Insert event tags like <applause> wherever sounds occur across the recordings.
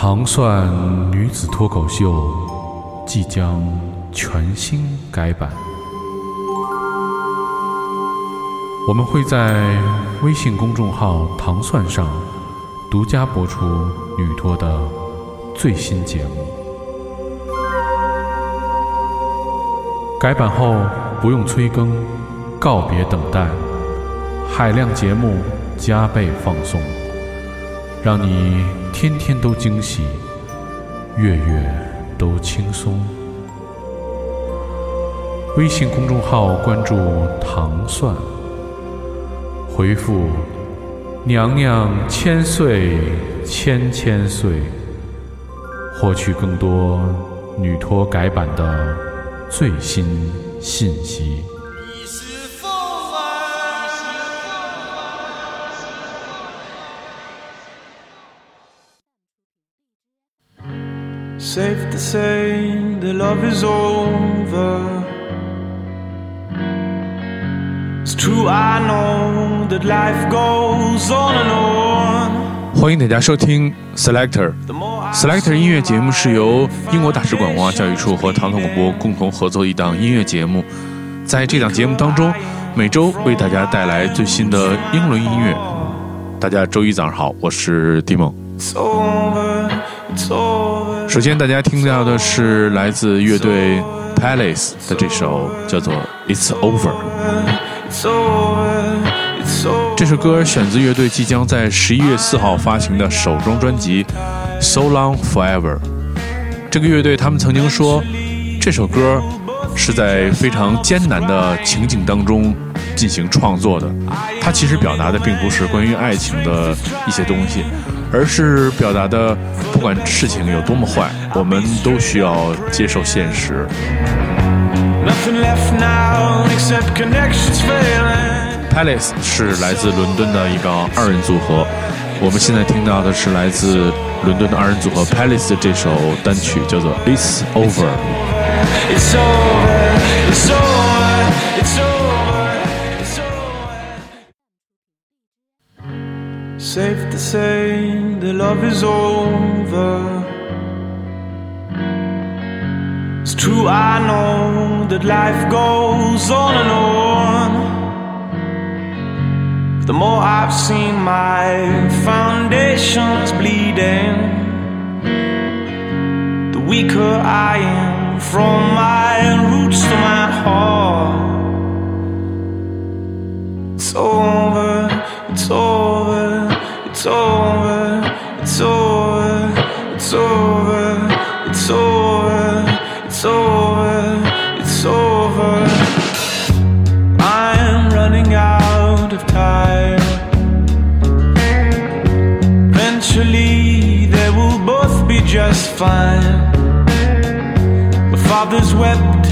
糖蒜女子脱口秀即将全新改版，我们会在微信公众号“糖蒜”上独家播出女脱的最新节目。改版后不用催更，告别等待，海量节目加倍放送。让你天天都惊喜，月月都轻松。微信公众号关注“糖蒜”，回复“娘娘千岁千千岁”，获取更多女托改版的最新信息。Safe to say the love is over. It's true i know that life goes on and on. 欢迎大家收听 selector selector 音乐节目是由英国大使馆文化教育处和唐唐广播共同合作一档音乐节目。在这档节目当中每周为大家带来最新的英伦音乐。大家周一早上好我是蒂梦首先，大家听到的是来自乐队 Palace 的这首叫做《It's Over》。这首歌选自乐队即将在十一月四号发行的首张专辑《So Long Forever》。这个乐队他们曾经说，这首歌是在非常艰难的情景当中进行创作的。它其实表达的并不是关于爱情的一些东西。而是表达的，不管事情有多么坏，我们都需要接受现实。Palace 是来自伦敦的一个二人组合，我们现在听到的是来自伦敦的二人组合 Palace 的这首单曲，叫做《It's Over》。Safe to say the love is over. It's true, I know that life goes on and on. The more I've seen my foundations bleeding, the weaker I am from my roots to my heart. It's over, it's over. It's over, it's over, it's over, it's over, it's over, it's over. I'm running out of time. Eventually, they will both be just fine. My father's wept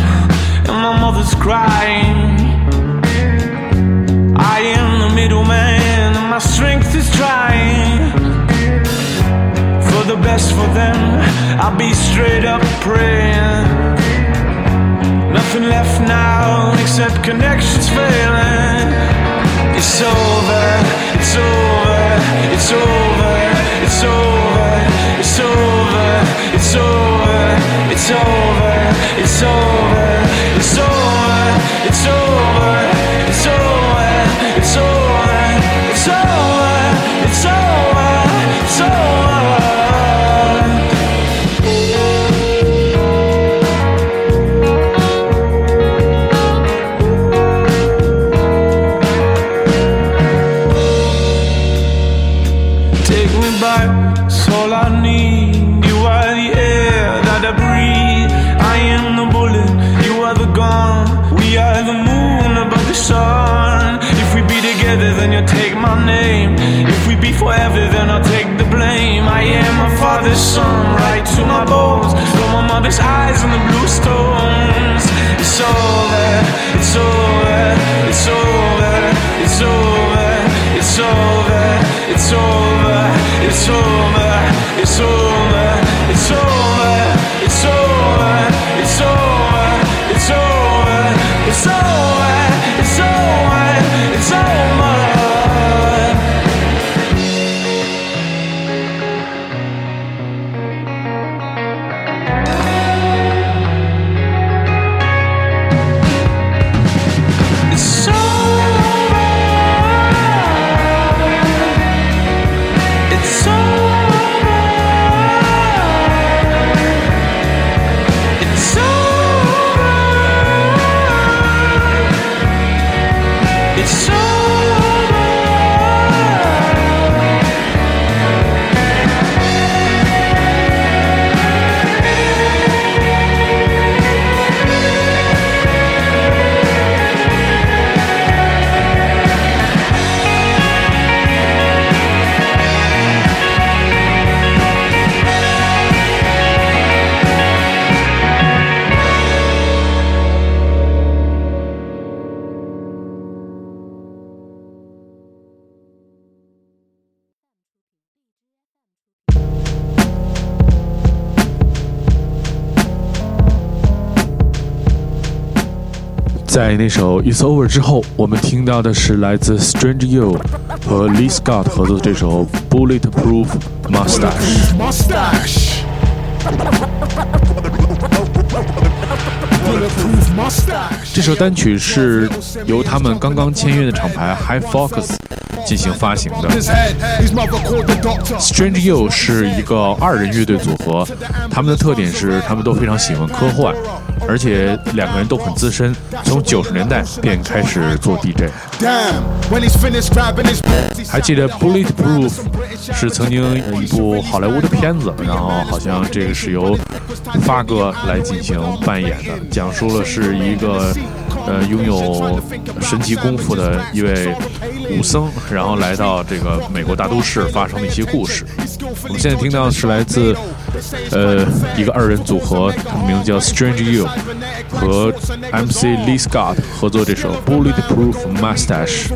and my mother's crying. I am the middleman, my strength is trying. For the best for them, I'll be straight up praying. Nothing left now except connections failing. It's over, it's over, it's over, it's over, it's over, it's over, it's over, it's over, it's over, it's over, it's over. It's over, soul stones. It's over, it's over, it's over, it's over, it's over, it's over, it's over, it's over, 在那首《It's Over》之后，我们听到的是来自 Strange You 和 Lee Scott 合作的这首《Bulletproof Mustache》。Mustache. Bulletproof mustache. 这首单曲是由他们刚刚签约的厂牌 High Focus 进行发行的。Strange you 是一个二人乐队组合他们的特点是他们都非常喜欢科幻而且两个人都很资深从九十年代便开始做 dj 还记得 bulletproof 是曾经有一部好莱坞的片子然后好像这个是由发哥来进行扮演的讲述了是一个呃拥有神奇功夫的一位武僧，然后来到这个美国大都市发生的一些故事。我们现在听到的是来自呃一个二人组合，他们名字叫 Strange You，和 MC Lee Scott 合作这首 Bulletproof Mustache。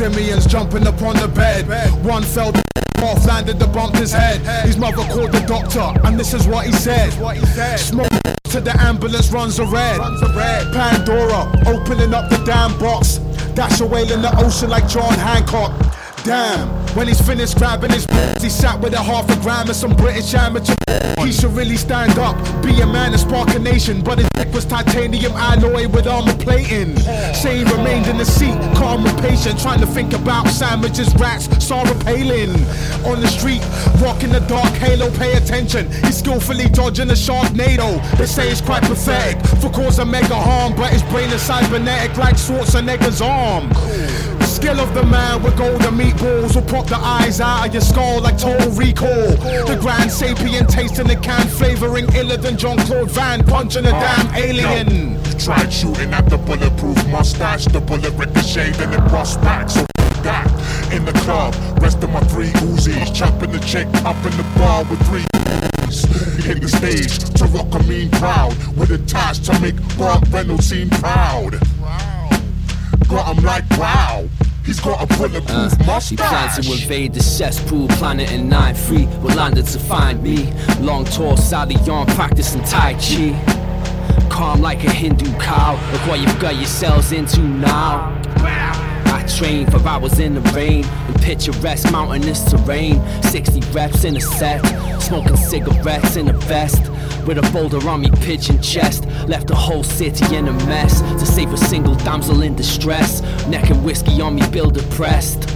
Simians jumping upon the bed. One fell off, landed the bumped his head. His mother called the doctor, and this is what he said. Smoke to the ambulance runs a red. Pandora opening up the damn box. Dash away in the ocean like John Hancock. Damn, when he's finished grabbing his <laughs> he sat with a half a gram of some British amateur. <laughs> He should really stand up, be a man and spark a nation. But his neck was titanium alloy with armor plating. He remained in the seat, calm and patient, trying to think about sandwiches, rats, Sarah Palin. On the street, rocking the dark halo, pay attention. He's skillfully dodging a sharknado. They say it's quite pathetic for causing mega harm, but his brain is cybernetic like Schwarzenegger's arm. The skill of the man with golden meatballs will pop the eyes out of your skull like total recall. The grand sapient taste in the can, flavoring iller than John Claude Van punching a damn ah, alien. You tried shooting at the bulletproof mustache, the bullet ricocheted and it bust back. So f- that in the club, rest of my three Uzis, chopping the chick up in the bar with three. Uzis. Hit the stage to rock a mean crowd with a task to make Burt Reynolds seem proud. Got him like wow. He's got a bulletproof uh, He plans to invade the cesspool planet in 9-3 With London to find me. Long tall Sally on practicing Tai Chi. Calm like a Hindu cow Look what you've got yourselves into now I train for hours in the rain. In picturesque mountainous terrain. 60 reps in a set. Smoking cigarettes in a vest. With a boulder on me pitching chest. Left the whole city in a mess. To save a single damsel in distress. Neck and whiskey on me bill depressed.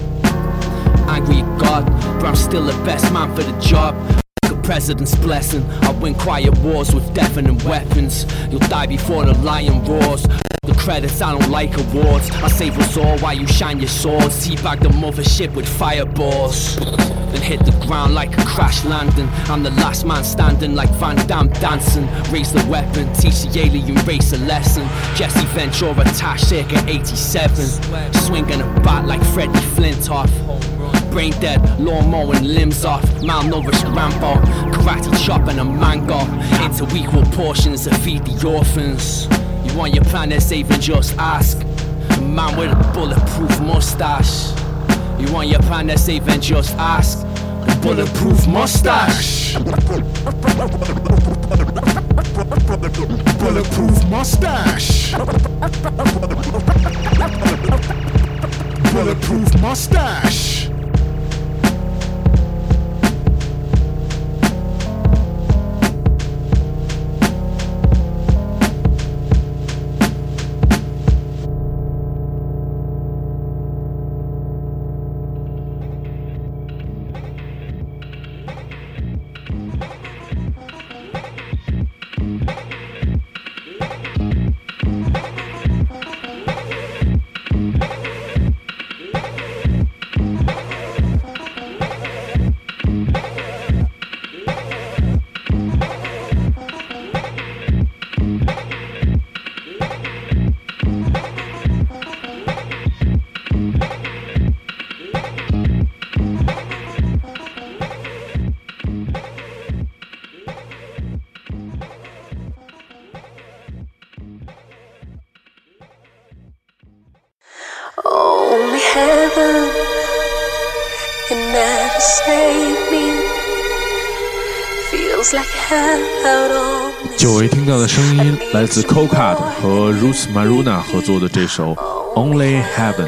Angry at God, but I'm still the best man for the job. President's blessing. I win quiet wars with deafening weapons. You'll die before the lion roars. The credits, I don't like awards. I save us all while you shine your swords. Teabag the mothership with fireballs. Then hit the ground like a crash landing. I'm the last man standing like Van Damme dancing. Raise the weapon, teach the alien race a lesson. Jesse Ventura, Tash circa 87. Swinging a bat like Freddie Flintoff. Brain dead, lawn mowing limbs off. Malnourished Rambo, karate chopping a mango. Into equal portions to feed the orphans. You want your planet saving, just ask. A man with a bulletproof mustache. You want your planet saving, just ask. A bulletproof mustache. Bulletproof mustache. Bulletproof mustache. 来自 Cocat 和 Ruth Maruna 合作的这首《Only Heaven》。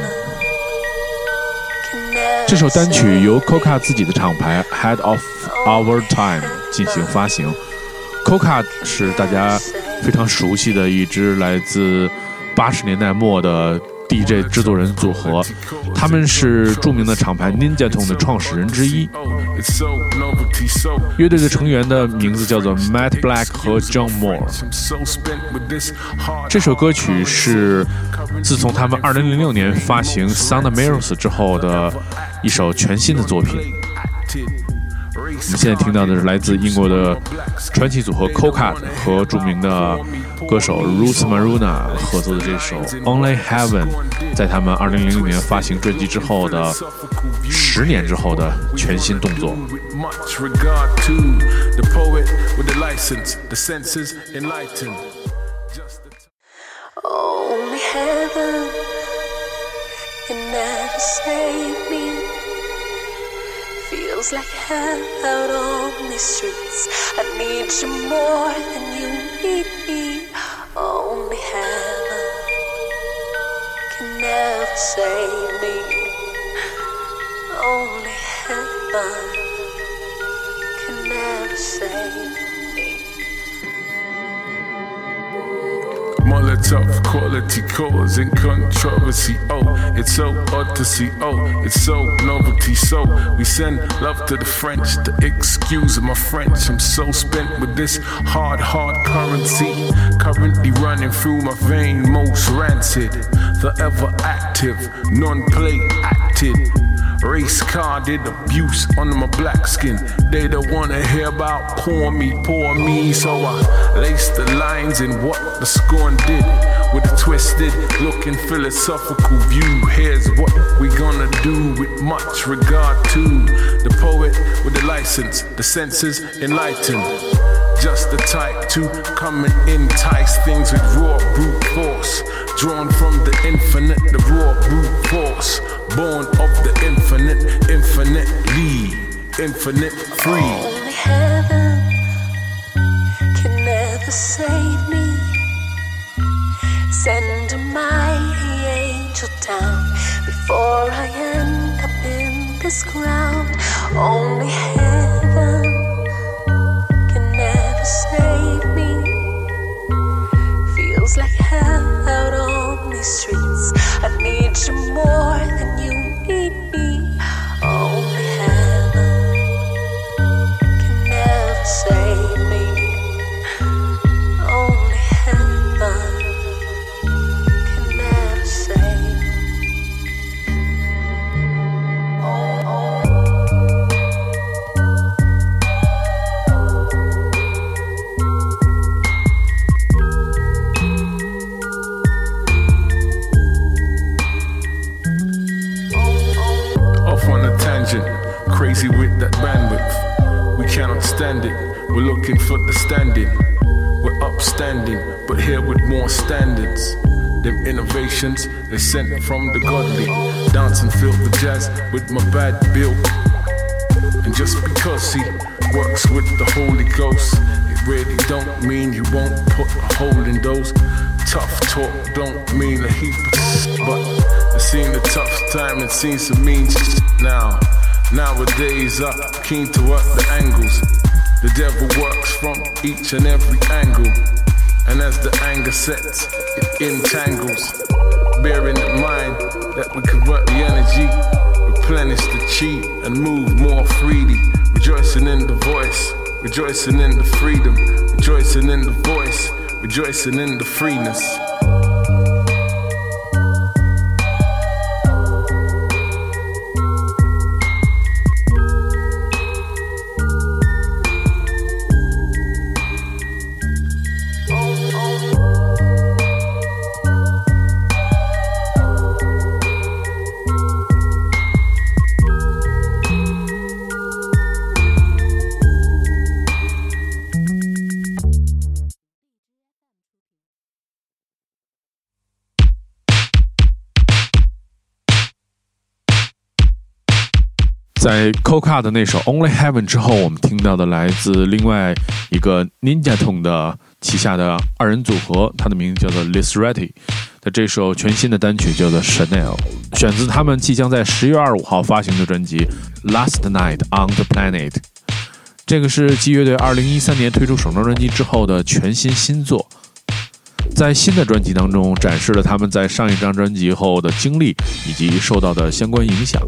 这首单曲由 Coca 自己的厂牌 Head of Our Time 进行发行。Coca 是大家非常熟悉的一支来自八十年代末的 DJ 制作人组合，他们是著名的厂牌 Ninja Tone 的创始人之一。乐队的成员的名字叫做 Matt Black 和 John Moore。这首歌曲是自从他们2006年发行《Sound Mirrors》之后的一首全新的作品。我们现在听到的是来自英国的传奇组合 Coca 和著名的歌手 Roots Manuva 合作的这首《Only Heaven》，在他们2000年发行专辑之后的十年之后的全新动作。Only heaven like hell out on these streets. I need you more than you need me. Can never save me. Only heaven can never save me. Molotov quality causing controversy. Oh, it's so odd to see. Oh, it's so novelty. So we send love to the French. The excuse of my French. I'm so spent with this hard, hard currency. Currently running through my vein, most rancid. The ever active, non-play acted. Race carded abuse under my black skin. They don't wanna hear about poor me, poor me. So I lace the lines in what the scorn did. With a twisted looking philosophical view. Here's what we gonna do with much regard to the poet with the license, the senses enlightened. Just the type to come and entice things with raw brute force. Drawn from the infinite, the raw brute force. Born of the infinite, infinitely, infinite free. Only heaven can never save me. Send a angel down before I end up in this ground. Only heaven like hell they sent from the godly. Dance and the jazz with my bad bill. And just because he works with the Holy Ghost, it really don't mean you won't put a hole in those. Tough talk don't mean a heap of but I've seen a tough time and seen some mean now. Nowadays, I'm keen to work the angles. The devil works from each and every angle. And as the anger sets, it entangles. Bearing in mind that we convert the energy, replenish the chi, and move more freely. Rejoicing in the voice, rejoicing in the freedom, rejoicing in the voice, rejoicing in the freeness. 在 Coca 的那首《Only Heaven》之后，我们听到的来自另外一个 Ninja Tune 的旗下的二人组合，它的名字叫做 Lisretti 的这首全新的单曲叫做 Chanel，选自他们即将在十月二十五号发行的专辑《Last Night on the Planet》。这个是基乐队二零一三年推出首张专辑之后的全新新作，在新的专辑当中展示了他们在上一张专辑后的经历以及受到的相关影响。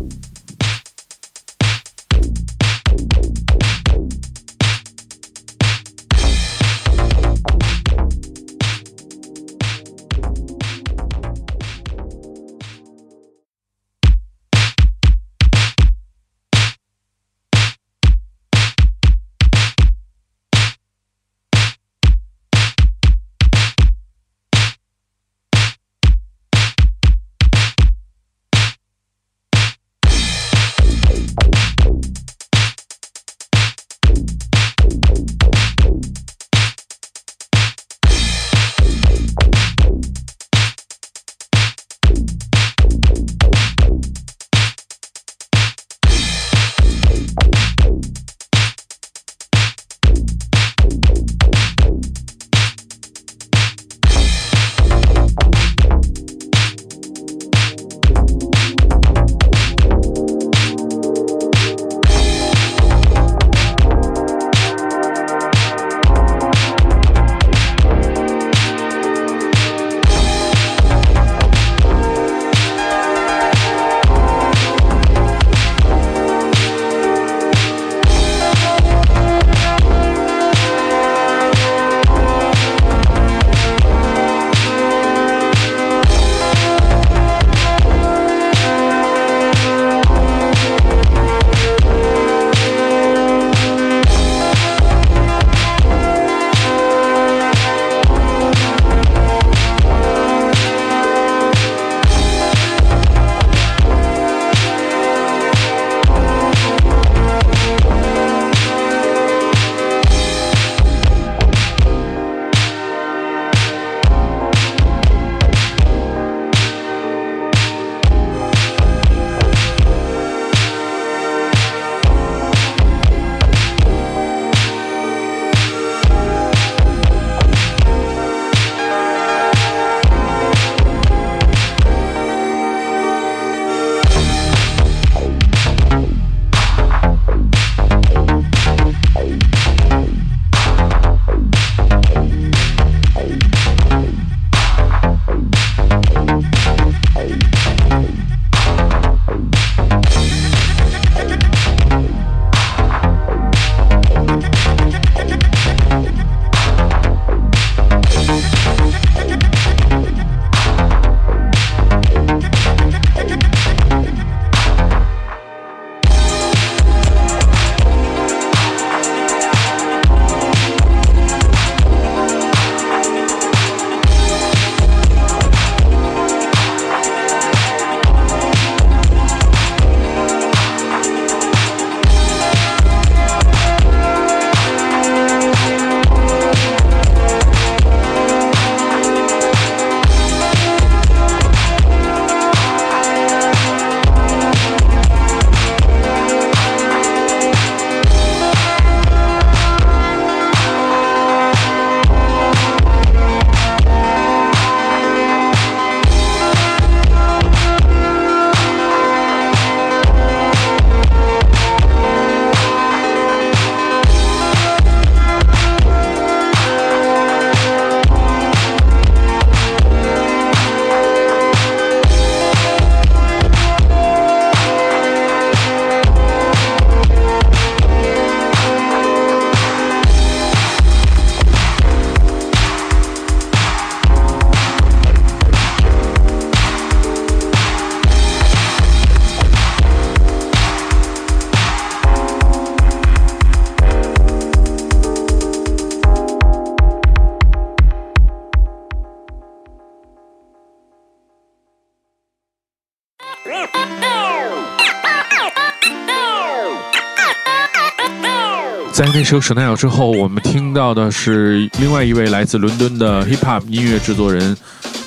这首《神奈尔》之后，我们听到的是另外一位来自伦敦的 hip hop 音乐制作人，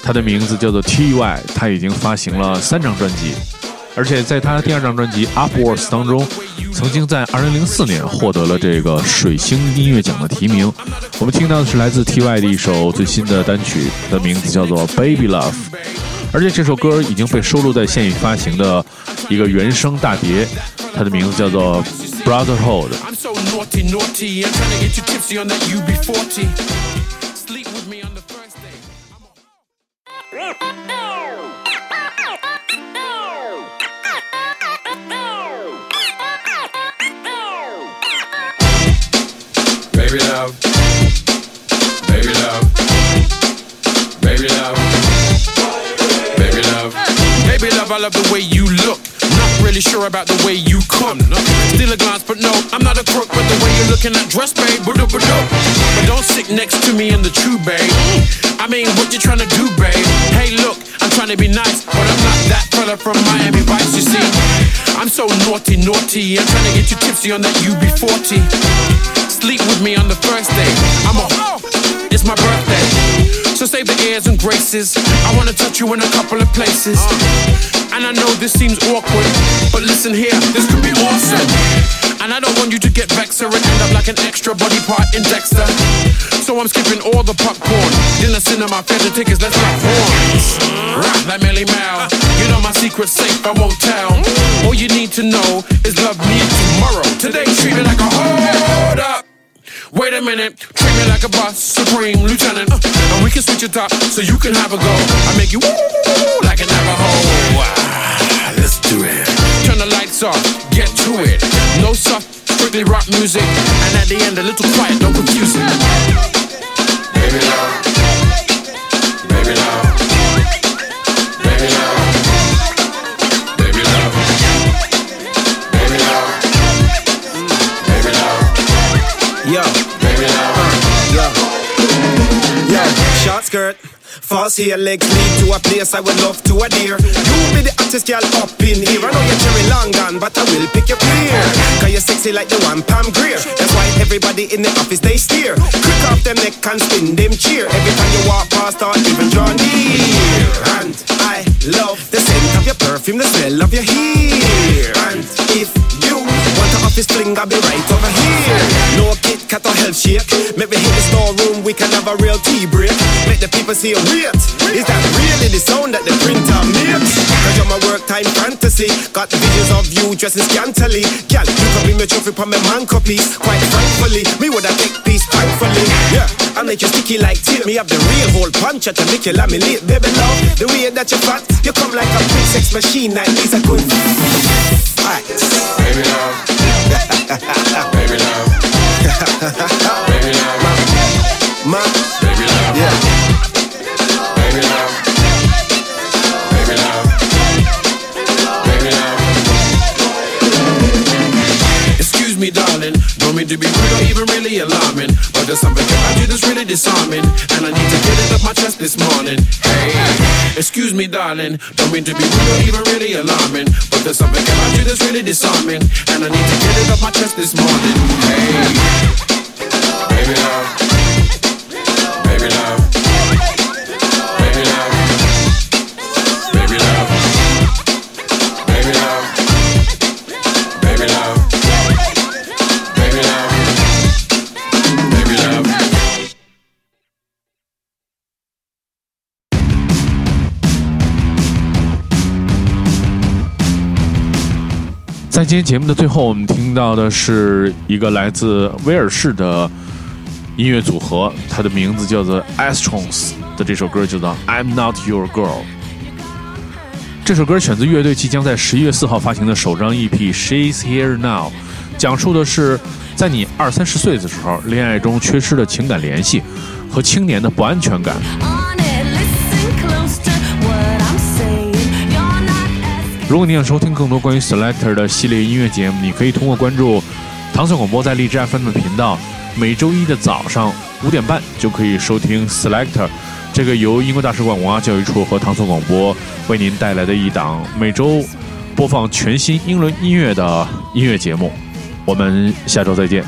他的名字叫做 T.Y，他已经发行了三张专辑，而且在他第二张专辑《Upwards》当中，曾经在2004年获得了这个水星音乐奖的提名。我们听到的是来自 T.Y 的一首最新的单曲，的名字叫做《Baby Love》，而且这首歌已经被收录在现已发行的一个原声大碟，它的名字叫做。Brotherhood. I'm so naughty, naughty. I'm trying to get you tipsy on that UB40. Sleep with me on the first day. Baby love, baby love, baby love, baby love, baby love. I love the way you look. Really sure about the way you come. Still a glance, but no, I'm not a crook. But the way you're looking at dress, babe, but don't sit next to me in the true, babe. I mean, what you trying to do, babe? Hey, look, I'm trying to be nice, but I'm not that fella from Miami Vice. You see, I'm so naughty, naughty. I'm trying to get you tipsy on that UB40. Sleep with me on the first day. I'm a. It's my birthday. So save the airs and graces. I wanna touch you in a couple of places. Uh. And I know this seems awkward, but listen here, this could be awesome. And I don't want you to get vexed or end up like an extra body part in Dexter. So I'm skipping all the popcorn. Dinner, cinema, theater tickets, let's rock horns. Uh. Rock like Melle Mel. You know my secret safe, I won't tell. All you need to know is love me tomorrow. Today, treat me like a. Wait a minute, treat me like a boss, supreme lieutenant. Uh, and we can switch it up so you can have a go. I make you woo like a Navajo. Ah, let's do it. Turn the lights off, get to it. No soft, strictly rock music. And at the end, a little quiet, don't confuse it. Baby love, skirt. False hair legs lead to a place I would love to adhere. You be the hottest girl up in here. I know you're cherry long gone, but I will pick your clear. Cause you're sexy like the one Pam Grier. That's why everybody in the office they steer. Quick off them neck and spin them cheer. Every time you walk past or even draw near. And I love the scent of your perfume, the smell of your hair. And if an office fling, I'll be right over here. No Kit Kat or health shake. Maybe hit the storeroom, we can have a real tea break. Make the people say, wait, is that really the sound that the printer makes? Cause you're my work time fantasy. Got the visions of you dressing scantily. Girl, you can be my trophy for my man copies. Quite frankly, me would have take peace thankfully. Yeah, I make you sticky like tape. Me have the real whole punch to make you laminate. Baby love, the way that you fat, you come like a sex machine. Like are good Baby love. Baby love. Baby love. Baby love. Baby love. Baby love. Baby love. Excuse me, darling. Don't mean to be rude or even really alarming. But there's something about you that's really disarming. And I need to get it off my chest this morning. Excuse me, darling. Don't mean to be rude even really alarming. But there's something about you that's really disarming. And I need to get it off my chest this morning. Hey, baby love. Baby love. 在今天节目的最后，我们听到的是一个来自威尔士的音乐组合，它的名字叫做 Astrons 的这首歌叫做《I'm Not Your Girl》。这首歌选自乐队即将在十一月四号发行的首张 EP《She's Here Now》，讲述的是在你二三十岁的时候，恋爱中缺失的情感联系和青年的不安全感。如果你想收听更多关于 Selector 的系列音乐节目，你可以通过关注唐宋广播在荔枝 FM 的频道，每周一的早上五点半就可以收听 Selector 这个由英国大使馆文化教育处和唐宋广播为您带来的一档每周播放全新英伦音乐的音乐节目。我们下周再见。